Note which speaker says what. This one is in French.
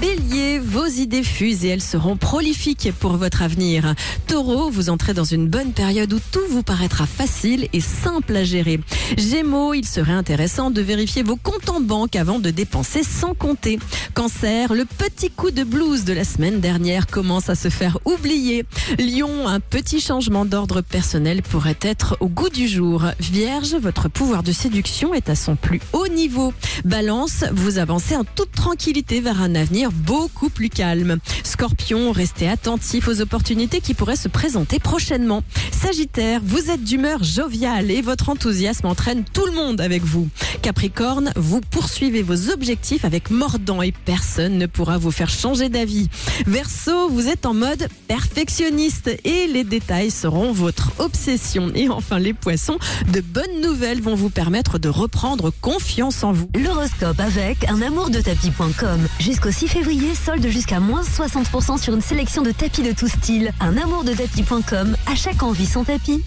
Speaker 1: Bélier, vos idées fusent et elles seront prolifiques pour votre avenir. Taureau, vous entrez dans une bonne période où tout vous paraîtra facile et simple à gérer. Gémeaux, il serait intéressant de vérifier vos comptes en banque avant de dépenser sans compter. Cancer, le petit coup de blues de la semaine dernière commence à se faire oublier. Lion, un petit changement d'ordre personnel pourrait être au goût du jour. Vierge, votre pouvoir de séduction est à son plus haut niveau. Balance, vous avancez en toute tranquillité vers un avenir beaucoup plus calme. Scorpion, restez attentif aux opportunités qui pourraient se présenter prochainement. Sagittaire, vous êtes d'humeur joviale et votre enthousiasme entraîne tout le monde avec vous. Capricorne, vous poursuivez vos objectifs avec mordant et personne ne pourra vous faire changer d'avis. Verseau, vous êtes en mode perfectionniste et les détails seront votre obsession. Et enfin les poissons, de bonnes nouvelles vont vous permettre de reprendre confiance en vous.
Speaker 2: L'horoscope avec un amour de tapis.com. Jusqu'au 6 février, solde jusqu'à moins 60% sur une sélection de tapis de tout style. Un amour de tapis.com. À chaque envie son tapis.